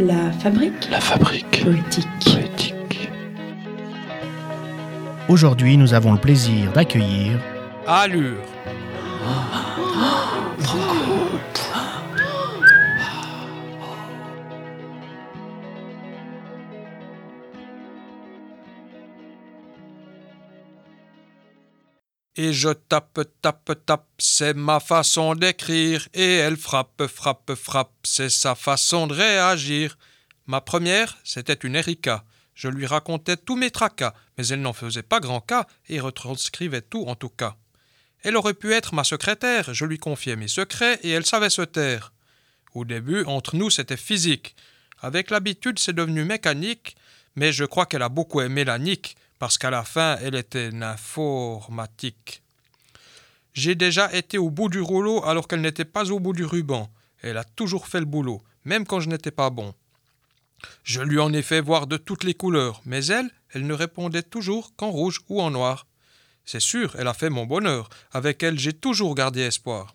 La fabrique La fabrique poétique. poétique. Aujourd'hui, nous avons le plaisir d'accueillir Allure. Et je tape, tape, tape, c'est ma façon d'écrire, et elle frappe, frappe, frappe, c'est sa façon de réagir. Ma première, c'était une Erika. Je lui racontais tous mes tracas, mais elle n'en faisait pas grand cas et retranscrivait tout en tout cas. Elle aurait pu être ma secrétaire, je lui confiais mes secrets et elle savait se taire. Au début, entre nous, c'était physique. Avec l'habitude, c'est devenu mécanique, mais je crois qu'elle a beaucoup aimé la nique, parce qu'à la fin, elle était informatique. J'ai déjà été au bout du rouleau alors qu'elle n'était pas au bout du ruban. Elle a toujours fait le boulot, même quand je n'étais pas bon. Je lui en ai fait voir de toutes les couleurs, mais elle, elle ne répondait toujours qu'en rouge ou en noir. C'est sûr, elle a fait mon bonheur. Avec elle, j'ai toujours gardé espoir.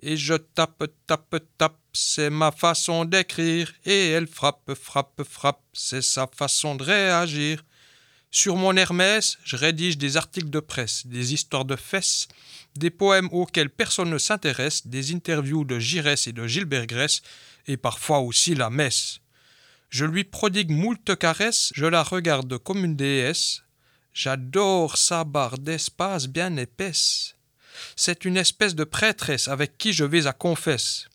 Et je tape, tape, tape, c'est ma façon d'écrire. Et elle frappe, frappe, frappe, c'est sa façon de réagir. Sur mon Hermès, je rédige des articles de presse, des histoires de fesses, des poèmes auxquels personne ne s'intéresse, des interviews de Giresse et de Gilbert Grèce, et parfois aussi la messe. Je lui prodigue moult caresses, je la regarde comme une déesse. J'adore sa barre d'espace bien épaisse. C'est une espèce de prêtresse avec qui je vais à confesse.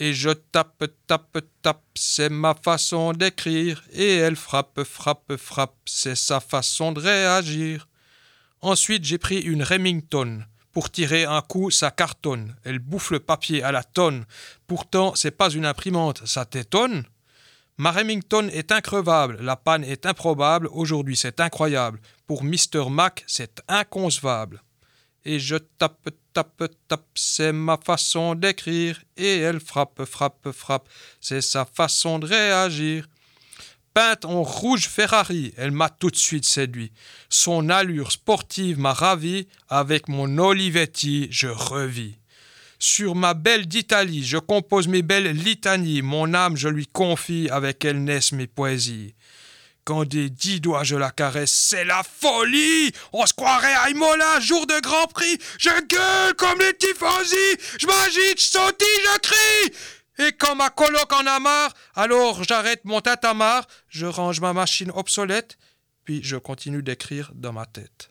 Et je tape, tape, tape, c'est ma façon d'écrire, et elle frappe, frappe, frappe, c'est sa façon de réagir. Ensuite, j'ai pris une Remington. Pour tirer un coup, ça cartonne. Elle bouffe le papier à la tonne. Pourtant, c'est pas une imprimante, ça t'étonne? Ma Remington est increvable, la panne est improbable, aujourd'hui c'est incroyable. Pour Mr. Mac, c'est inconcevable. Et je tape, tape, tape, c'est ma façon d'écrire, et elle frappe, frappe, frappe, c'est sa façon de réagir. Peinte en rouge Ferrari, elle m'a tout de suite séduit. Son allure sportive m'a ravi, avec mon Olivetti, je revis. Sur ma belle d'Italie, je compose mes belles litanies, mon âme je lui confie, avec elle naissent mes poésies. Quand des dix doigts je la caresse, c'est la folie. On se croirait à Imola, jour de Grand Prix. Je gueule comme les tifosi Je m'agite, je sautille, je crie. Et quand ma coloc en a marre, alors j'arrête mon tatamar, je range ma machine obsolète, puis je continue d'écrire dans ma tête.